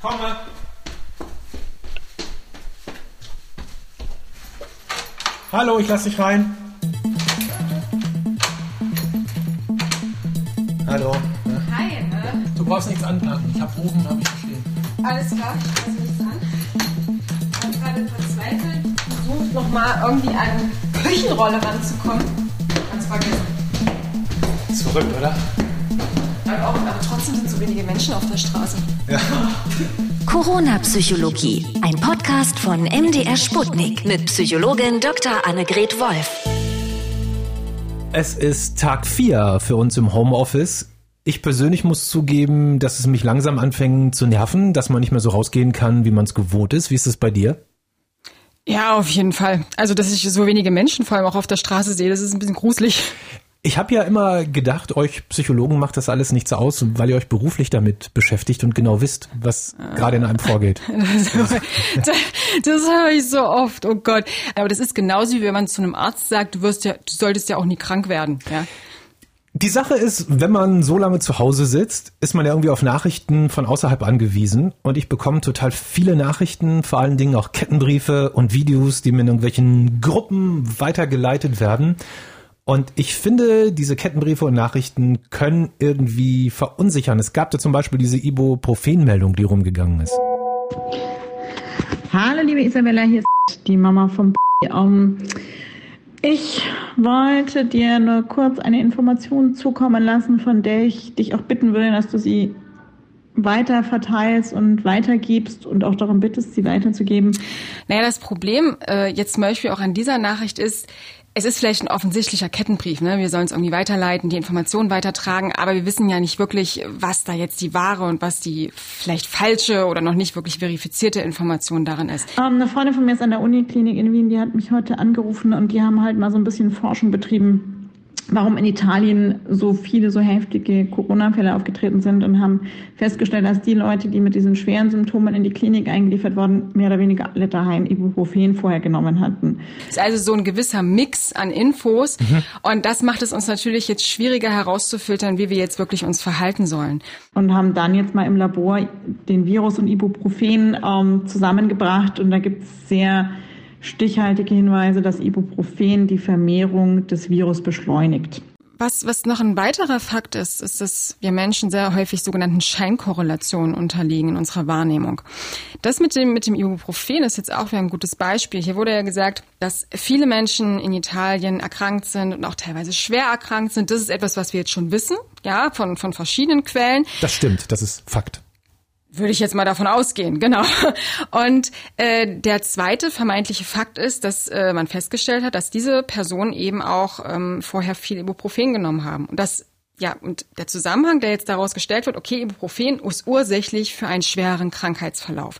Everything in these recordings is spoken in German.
Komme. Hallo, ich lass dich rein. Hallo. Hi, ne? Du brauchst nichts anpacken. Ich hab oben, habe ich verstehen. Alles klar, ich fasse nichts an. Ich habe gerade verzweifelt versucht, nochmal irgendwie an eine Küchenrolle ranzukommen. Ganz vergessen. Zurück, oder? Aber, trotzdem sind so wenige Menschen auf der Straße. Ja. Corona-Psychologie, ein Podcast von MDR Sputnik mit Psychologin Dr. Annegret Wolf. Es ist Tag 4 für uns im Homeoffice. Ich persönlich muss zugeben, dass es mich langsam anfängt zu nerven, dass man nicht mehr so rausgehen kann, wie man es gewohnt ist. Wie ist es bei dir? Ja, auf jeden Fall. Also, dass ich so wenige Menschen vor allem auch auf der Straße sehe, das ist ein bisschen gruselig. Ich habe ja immer gedacht, euch Psychologen macht das alles nichts aus, weil ihr euch beruflich damit beschäftigt und genau wisst, was gerade in einem vorgeht. Das, das höre ich so oft, oh Gott. Aber das ist genauso wie wenn man zu einem Arzt sagt, du wirst ja, du solltest ja auch nie krank werden. Ja? Die Sache ist, wenn man so lange zu Hause sitzt, ist man ja irgendwie auf Nachrichten von außerhalb angewiesen. Und ich bekomme total viele Nachrichten, vor allen Dingen auch Kettenbriefe und Videos, die mir in irgendwelchen Gruppen weitergeleitet werden. Und ich finde, diese Kettenbriefe und Nachrichten können irgendwie verunsichern. Es gab da zum Beispiel diese Ibuprofen-Meldung, die rumgegangen ist. Hallo, liebe Isabella, hier ist die Mama vom um, Ich wollte dir nur kurz eine Information zukommen lassen, von der ich dich auch bitten würde, dass du sie weiter verteilst und weitergibst und auch darum bittest, sie weiterzugeben. Naja, das Problem äh, jetzt zum Beispiel auch an dieser Nachricht ist, es ist vielleicht ein offensichtlicher Kettenbrief, ne? Wir sollen es irgendwie weiterleiten, die Informationen weitertragen, aber wir wissen ja nicht wirklich, was da jetzt die wahre und was die vielleicht falsche oder noch nicht wirklich verifizierte Information darin ist. Ähm, eine Freundin von mir ist an der Uniklinik in Wien, die hat mich heute angerufen und die haben halt mal so ein bisschen Forschung betrieben warum in Italien so viele so heftige Corona-Fälle aufgetreten sind und haben festgestellt, dass die Leute, die mit diesen schweren Symptomen in die Klinik eingeliefert wurden, mehr oder weniger alle daheim Ibuprofen vorher genommen hatten. Es ist also so ein gewisser Mix an Infos mhm. und das macht es uns natürlich jetzt schwieriger herauszufiltern, wie wir jetzt wirklich uns verhalten sollen. Und haben dann jetzt mal im Labor den Virus und Ibuprofen ähm, zusammengebracht und da gibt es sehr stichhaltige Hinweise, dass Ibuprofen die Vermehrung des Virus beschleunigt. Was, was noch ein weiterer Fakt ist, ist, dass wir Menschen sehr häufig sogenannten Scheinkorrelationen unterliegen in unserer Wahrnehmung. Das mit dem, mit dem Ibuprofen ist jetzt auch wieder ein gutes Beispiel. Hier wurde ja gesagt, dass viele Menschen in Italien erkrankt sind und auch teilweise schwer erkrankt sind. Das ist etwas, was wir jetzt schon wissen, ja, von, von verschiedenen Quellen. Das stimmt, das ist Fakt. Würde ich jetzt mal davon ausgehen, genau. Und äh, der zweite vermeintliche Fakt ist, dass äh, man festgestellt hat, dass diese Personen eben auch ähm, vorher viel Ibuprofen genommen haben. Und das ja, und der Zusammenhang, der jetzt daraus gestellt wird, okay, Ibuprofen ist ursächlich für einen schweren Krankheitsverlauf.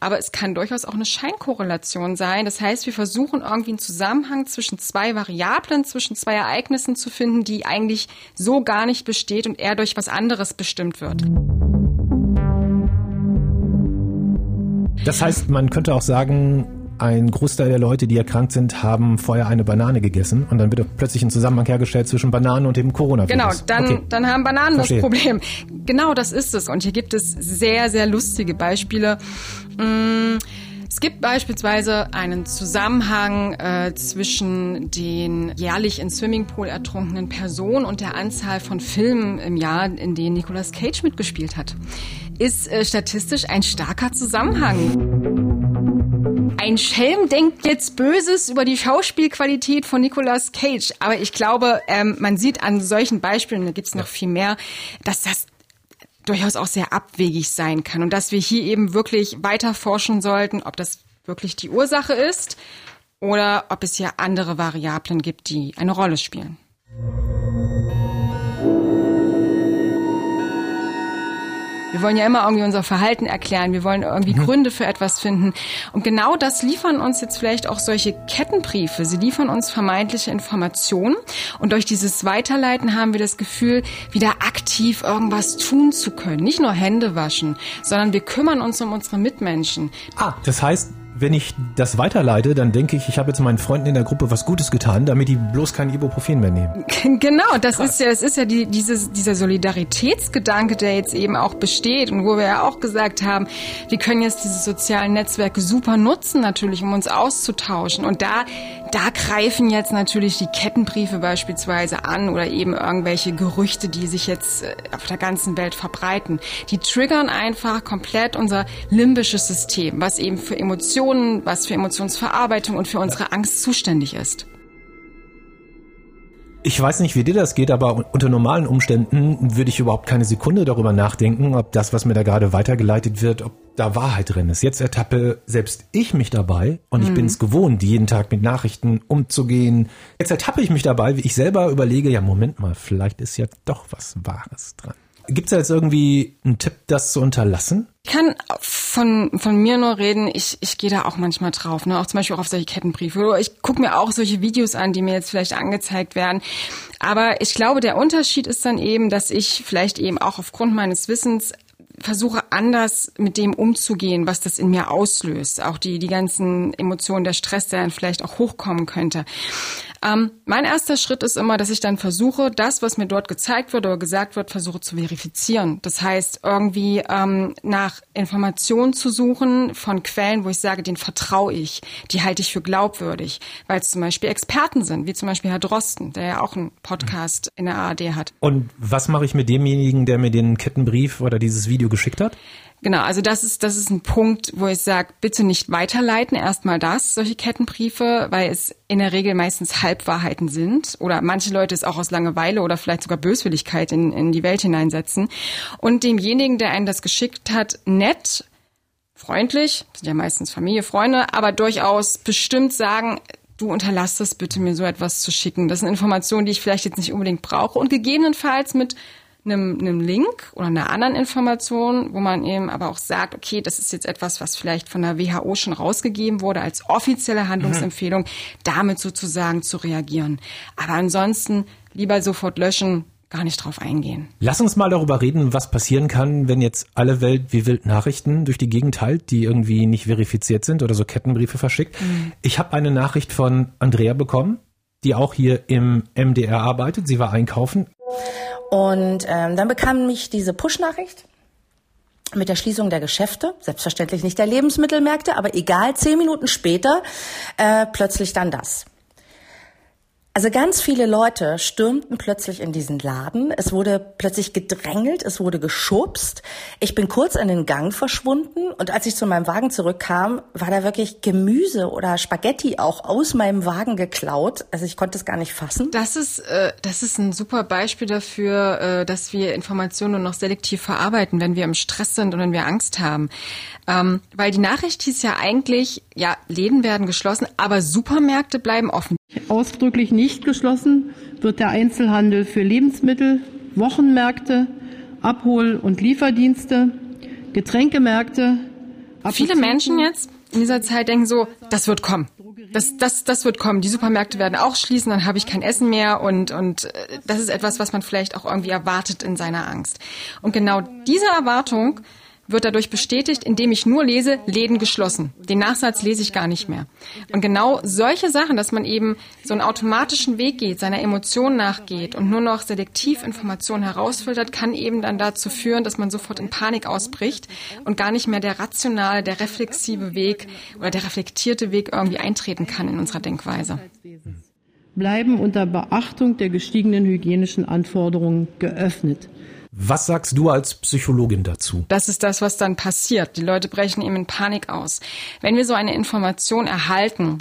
Aber es kann durchaus auch eine Scheinkorrelation sein. Das heißt, wir versuchen irgendwie einen Zusammenhang zwischen zwei Variablen, zwischen zwei Ereignissen zu finden, die eigentlich so gar nicht besteht und eher durch was anderes bestimmt wird. Das heißt, man könnte auch sagen, ein Großteil der Leute, die erkrankt sind, haben vorher eine Banane gegessen und dann wird plötzlich ein Zusammenhang hergestellt zwischen Bananen und dem Coronavirus. Genau, dann, okay. dann haben Bananen Verstehe. das Problem. Genau, das ist es. Und hier gibt es sehr, sehr lustige Beispiele. Mmh. Es gibt beispielsweise einen Zusammenhang äh, zwischen den jährlich in Swimmingpool ertrunkenen Personen und der Anzahl von Filmen im Jahr, in denen Nicolas Cage mitgespielt hat. Ist äh, statistisch ein starker Zusammenhang. Ein Schelm denkt jetzt Böses über die Schauspielqualität von Nicolas Cage, aber ich glaube, ähm, man sieht an solchen Beispielen, da gibt's noch viel mehr, dass das durchaus auch sehr abwegig sein kann und dass wir hier eben wirklich weiter forschen sollten, ob das wirklich die Ursache ist oder ob es hier andere Variablen gibt, die eine Rolle spielen. Wir wollen ja immer irgendwie unser Verhalten erklären. Wir wollen irgendwie mhm. Gründe für etwas finden. Und genau das liefern uns jetzt vielleicht auch solche Kettenbriefe. Sie liefern uns vermeintliche Informationen. Und durch dieses Weiterleiten haben wir das Gefühl, wieder aktiv irgendwas tun zu können. Nicht nur Hände waschen, sondern wir kümmern uns um unsere Mitmenschen. Ah, das heißt, wenn ich das weiterleite, dann denke ich, ich habe jetzt meinen Freunden in der Gruppe was Gutes getan, damit die bloß kein Ibuprofen mehr nehmen. Genau, das Krass. ist ja, es ist ja die, dieses, dieser Solidaritätsgedanke, der jetzt eben auch besteht und wo wir ja auch gesagt haben, wir können jetzt diese sozialen Netzwerke super nutzen, natürlich, um uns auszutauschen. Und da, da greifen jetzt natürlich die Kettenbriefe beispielsweise an oder eben irgendwelche Gerüchte, die sich jetzt äh, auf der ganzen Welt verbreiten. Die triggern einfach komplett unser limbisches System, was eben für Emotionen, was für Emotionsverarbeitung und für unsere Angst zuständig ist. Ich weiß nicht, wie dir das geht, aber unter normalen Umständen würde ich überhaupt keine Sekunde darüber nachdenken, ob das, was mir da gerade weitergeleitet wird, ob da Wahrheit drin ist. Jetzt ertappe selbst ich mich dabei und ich mhm. bin es gewohnt, jeden Tag mit Nachrichten umzugehen. Jetzt ertappe ich mich dabei, wie ich selber überlege, ja, Moment mal, vielleicht ist ja doch was Wahres dran. Gibt es da jetzt irgendwie einen Tipp, das zu unterlassen? Ich kann von, von mir nur reden, ich, ich gehe da auch manchmal drauf, ne? auch zum Beispiel auch auf solche Kettenbriefe. Ich gucke mir auch solche Videos an, die mir jetzt vielleicht angezeigt werden. Aber ich glaube, der Unterschied ist dann eben, dass ich vielleicht eben auch aufgrund meines Wissens versuche anders mit dem umzugehen, was das in mir auslöst. Auch die, die ganzen Emotionen, der Stress, der dann vielleicht auch hochkommen könnte. Ähm, mein erster Schritt ist immer, dass ich dann versuche, das, was mir dort gezeigt wird oder gesagt wird, versuche zu verifizieren. Das heißt, irgendwie ähm, nach Informationen zu suchen von Quellen, wo ich sage, den vertraue ich, die halte ich für glaubwürdig, weil es zum Beispiel Experten sind, wie zum Beispiel Herr Drosten, der ja auch einen Podcast in der ARD hat. Und was mache ich mit demjenigen, der mir den Kettenbrief oder dieses Video geschickt hat? Genau, also das ist, das ist ein Punkt, wo ich sage, bitte nicht weiterleiten, erstmal das, solche Kettenbriefe, weil es in der Regel meistens Halbwahrheiten sind oder manche Leute es auch aus Langeweile oder vielleicht sogar Böswilligkeit in, in die Welt hineinsetzen. Und demjenigen, der einen das geschickt hat, nett, freundlich, sind ja meistens Familie, Freunde, aber durchaus bestimmt sagen, du unterlass das bitte, mir so etwas zu schicken. Das sind Informationen, die ich vielleicht jetzt nicht unbedingt brauche und gegebenenfalls mit einem, einem Link oder einer anderen Information, wo man eben aber auch sagt, okay, das ist jetzt etwas, was vielleicht von der WHO schon rausgegeben wurde als offizielle Handlungsempfehlung, mhm. damit sozusagen zu reagieren. Aber ansonsten lieber sofort löschen, gar nicht drauf eingehen. Lass uns mal darüber reden, was passieren kann, wenn jetzt alle Welt wie wild Nachrichten durch die Gegend teilt, die irgendwie nicht verifiziert sind oder so Kettenbriefe verschickt. Mhm. Ich habe eine Nachricht von Andrea bekommen, die auch hier im MDR arbeitet. Sie war einkaufen. Und ähm, dann bekam mich diese Push-Nachricht mit der Schließung der Geschäfte, selbstverständlich nicht der Lebensmittelmärkte, aber egal, zehn Minuten später äh, plötzlich dann das. Also ganz viele Leute stürmten plötzlich in diesen Laden. Es wurde plötzlich gedrängelt, es wurde geschubst. Ich bin kurz in den Gang verschwunden und als ich zu meinem Wagen zurückkam, war da wirklich Gemüse oder Spaghetti auch aus meinem Wagen geklaut. Also ich konnte es gar nicht fassen. Das ist, äh, das ist ein super Beispiel dafür, äh, dass wir Informationen nur noch selektiv verarbeiten, wenn wir im Stress sind und wenn wir Angst haben. Ähm, weil die Nachricht hieß ja eigentlich, ja, Läden werden geschlossen, aber Supermärkte bleiben offen. Ausdrücklich nicht geschlossen wird der Einzelhandel für Lebensmittel, Wochenmärkte, Abhol- und Lieferdienste, Getränkemärkte. Viele Menschen jetzt in dieser Zeit denken so, das wird kommen. Das, das, das wird kommen. Die Supermärkte werden auch schließen, dann habe ich kein Essen mehr und, und äh, das ist etwas, was man vielleicht auch irgendwie erwartet in seiner Angst. Und genau diese Erwartung wird dadurch bestätigt, indem ich nur lese, Läden geschlossen. Den Nachsatz lese ich gar nicht mehr. Und genau solche Sachen, dass man eben so einen automatischen Weg geht, seiner Emotion nachgeht und nur noch selektiv Informationen herausfiltert, kann eben dann dazu führen, dass man sofort in Panik ausbricht und gar nicht mehr der rationale, der reflexive Weg oder der reflektierte Weg irgendwie eintreten kann in unserer Denkweise. Bleiben unter Beachtung der gestiegenen hygienischen Anforderungen geöffnet. Was sagst du als Psychologin dazu? Das ist das, was dann passiert. Die Leute brechen eben in Panik aus. Wenn wir so eine Information erhalten,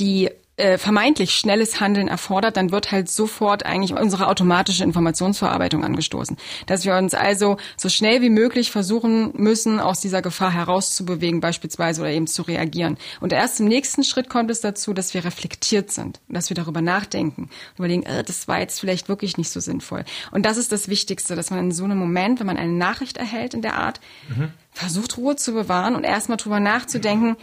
die äh, vermeintlich schnelles Handeln erfordert, dann wird halt sofort eigentlich unsere automatische Informationsverarbeitung angestoßen. Dass wir uns also so schnell wie möglich versuchen müssen, aus dieser Gefahr herauszubewegen beispielsweise oder eben zu reagieren. Und erst im nächsten Schritt kommt es dazu, dass wir reflektiert sind dass wir darüber nachdenken überlegen, äh, das war jetzt vielleicht wirklich nicht so sinnvoll. Und das ist das Wichtigste, dass man in so einem Moment, wenn man eine Nachricht erhält in der Art, mhm. versucht Ruhe zu bewahren und erstmal drüber nachzudenken,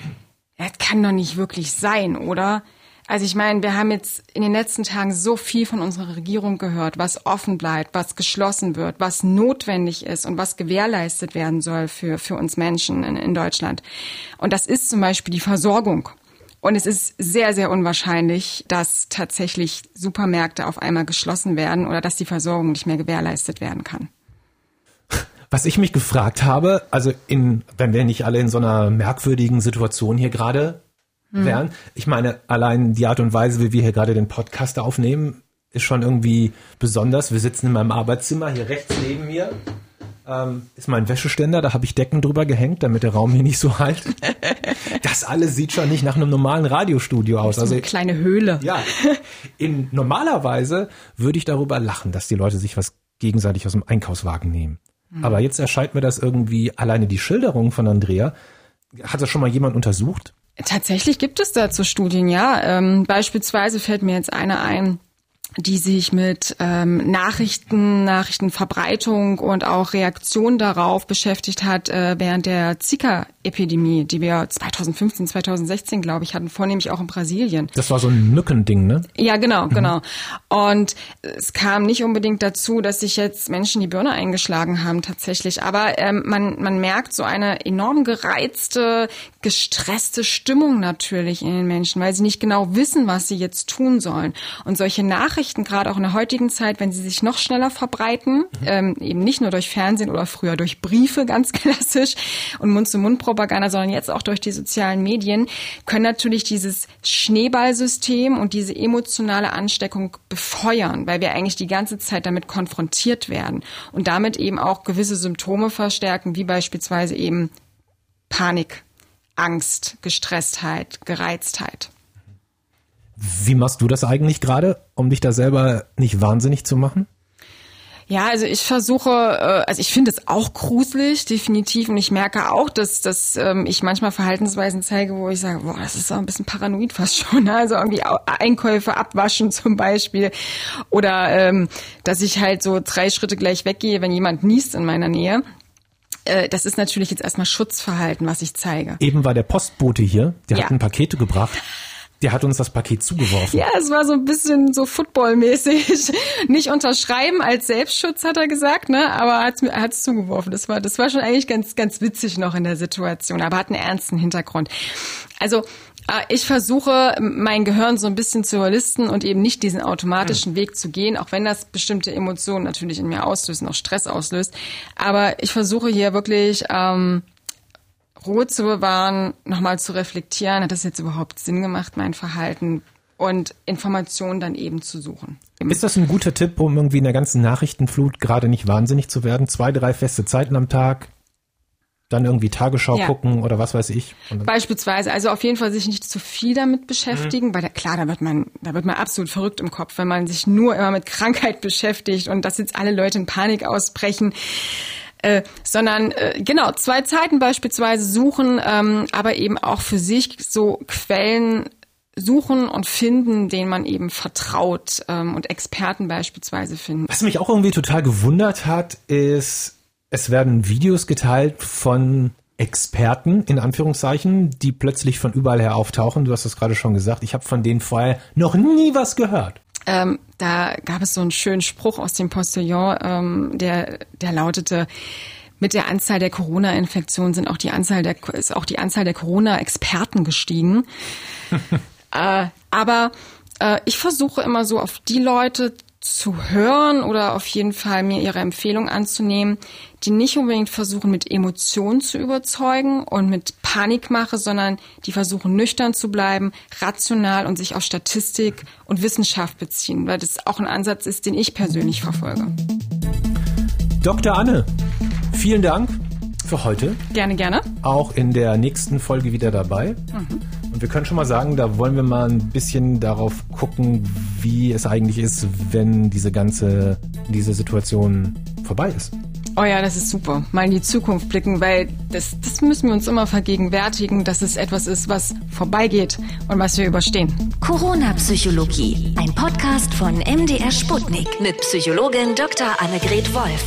das kann doch nicht wirklich sein, oder? Also ich meine, wir haben jetzt in den letzten Tagen so viel von unserer Regierung gehört, was offen bleibt, was geschlossen wird, was notwendig ist und was gewährleistet werden soll für, für uns Menschen in, in Deutschland. Und das ist zum Beispiel die Versorgung. Und es ist sehr, sehr unwahrscheinlich, dass tatsächlich Supermärkte auf einmal geschlossen werden oder dass die Versorgung nicht mehr gewährleistet werden kann. Was ich mich gefragt habe, also in, wenn wir nicht alle in so einer merkwürdigen Situation hier gerade hm. wären, ich meine, allein die Art und Weise, wie wir hier gerade den Podcast aufnehmen, ist schon irgendwie besonders. Wir sitzen in meinem Arbeitszimmer, hier rechts neben mir ähm, ist mein Wäscheständer, da habe ich Decken drüber gehängt, damit der Raum hier nicht so halt. Das alles sieht schon nicht nach einem normalen Radiostudio aus. Also eine kleine Höhle. Ja. In normalerweise würde ich darüber lachen, dass die Leute sich was gegenseitig aus dem Einkaufswagen nehmen. Mhm. Aber jetzt erscheint mir das irgendwie alleine die Schilderung von Andrea. Hat das schon mal jemand untersucht? Tatsächlich gibt es dazu Studien, ja. Ähm, beispielsweise fällt mir jetzt eine ein, die sich mit ähm, Nachrichten, Nachrichtenverbreitung und auch Reaktion darauf beschäftigt hat äh, während der Zika-Epidemie, die wir 2015, 2016, glaube ich, hatten, vornehmlich auch in Brasilien. Das war so ein Mückending, ne? Ja, genau, mhm. genau. Und es kam nicht unbedingt dazu, dass sich jetzt Menschen die Birne eingeschlagen haben, tatsächlich. Aber ähm, man, man merkt so eine enorm gereizte, gestresste Stimmung natürlich in den Menschen, weil sie nicht genau wissen, was sie jetzt tun sollen. Und solche Nachrichten Nachrichten, gerade auch in der heutigen Zeit, wenn sie sich noch schneller verbreiten, mhm. ähm, eben nicht nur durch Fernsehen oder früher durch Briefe, ganz klassisch, und Mund-zu-Mund-Propaganda, sondern jetzt auch durch die sozialen Medien, können natürlich dieses Schneeballsystem und diese emotionale Ansteckung befeuern, weil wir eigentlich die ganze Zeit damit konfrontiert werden und damit eben auch gewisse Symptome verstärken, wie beispielsweise eben Panik, Angst, Gestresstheit, Gereiztheit. Wie machst du das eigentlich gerade, um dich da selber nicht wahnsinnig zu machen? Ja, also ich versuche, äh, also ich finde es auch gruselig, definitiv. Und ich merke auch, dass, dass ähm, ich manchmal Verhaltensweisen zeige, wo ich sage, boah, das ist auch ein bisschen paranoid fast schon. Also irgendwie Einkäufe abwaschen zum Beispiel. Oder ähm, dass ich halt so drei Schritte gleich weggehe, wenn jemand niest in meiner Nähe. Äh, das ist natürlich jetzt erstmal Schutzverhalten, was ich zeige. Eben war der Postbote hier, der ja. hat ein Pakete gebracht. Der hat uns das Paket zugeworfen. Ja, es war so ein bisschen so footballmäßig. Nicht unterschreiben als Selbstschutz, hat er gesagt, ne? Aber er hat es zugeworfen. Das war, das war schon eigentlich ganz, ganz witzig noch in der Situation, aber hat einen ernsten Hintergrund. Also äh, ich versuche, mein Gehirn so ein bisschen zu überlisten und eben nicht diesen automatischen mhm. Weg zu gehen, auch wenn das bestimmte Emotionen natürlich in mir auslöst, auch Stress auslöst. Aber ich versuche hier wirklich ähm, Ruhe zu bewahren, nochmal zu reflektieren, hat das jetzt überhaupt Sinn gemacht, mein Verhalten und Informationen dann eben zu suchen. Ist das ein guter Tipp, um irgendwie in der ganzen Nachrichtenflut gerade nicht wahnsinnig zu werden? Zwei, drei feste Zeiten am Tag, dann irgendwie Tagesschau ja. gucken oder was weiß ich. Beispielsweise, also auf jeden Fall sich nicht zu viel damit beschäftigen, mhm. weil da, klar, da wird man, da wird man absolut verrückt im Kopf, wenn man sich nur immer mit Krankheit beschäftigt und dass jetzt alle Leute in Panik ausbrechen. Äh, sondern äh, genau zwei Zeiten beispielsweise suchen, ähm, aber eben auch für sich so Quellen suchen und finden, denen man eben vertraut ähm, und Experten beispielsweise finden. Was mich auch irgendwie total gewundert hat, ist, es werden Videos geteilt von Experten in Anführungszeichen, die plötzlich von überall her auftauchen. Du hast das gerade schon gesagt. Ich habe von denen vorher noch nie was gehört. Ähm, da gab es so einen schönen Spruch aus dem Postillon, ähm, der, der lautete, mit der Anzahl der Corona-Infektionen sind auch die Anzahl der, ist auch die Anzahl der Corona-Experten gestiegen. äh, aber äh, ich versuche immer so auf die Leute zu hören oder auf jeden Fall mir ihre Empfehlung anzunehmen, die nicht unbedingt versuchen, mit Emotionen zu überzeugen und mit Panikmache, sondern die versuchen, nüchtern zu bleiben, rational und sich auf Statistik und Wissenschaft beziehen, weil das auch ein Ansatz ist, den ich persönlich verfolge. Dr. Anne, vielen Dank für heute. Gerne, gerne. Auch in der nächsten Folge wieder dabei. Mhm. Und wir können schon mal sagen, da wollen wir mal ein bisschen darauf gucken, wie es eigentlich ist, wenn diese ganze, diese Situation vorbei ist. Oh ja, das ist super. Mal in die Zukunft blicken, weil das, das müssen wir uns immer vergegenwärtigen, dass es etwas ist, was vorbeigeht und was wir überstehen. Corona-Psychologie. Ein Podcast von MDR Sputnik mit Psychologin Dr. Annegret Wolf.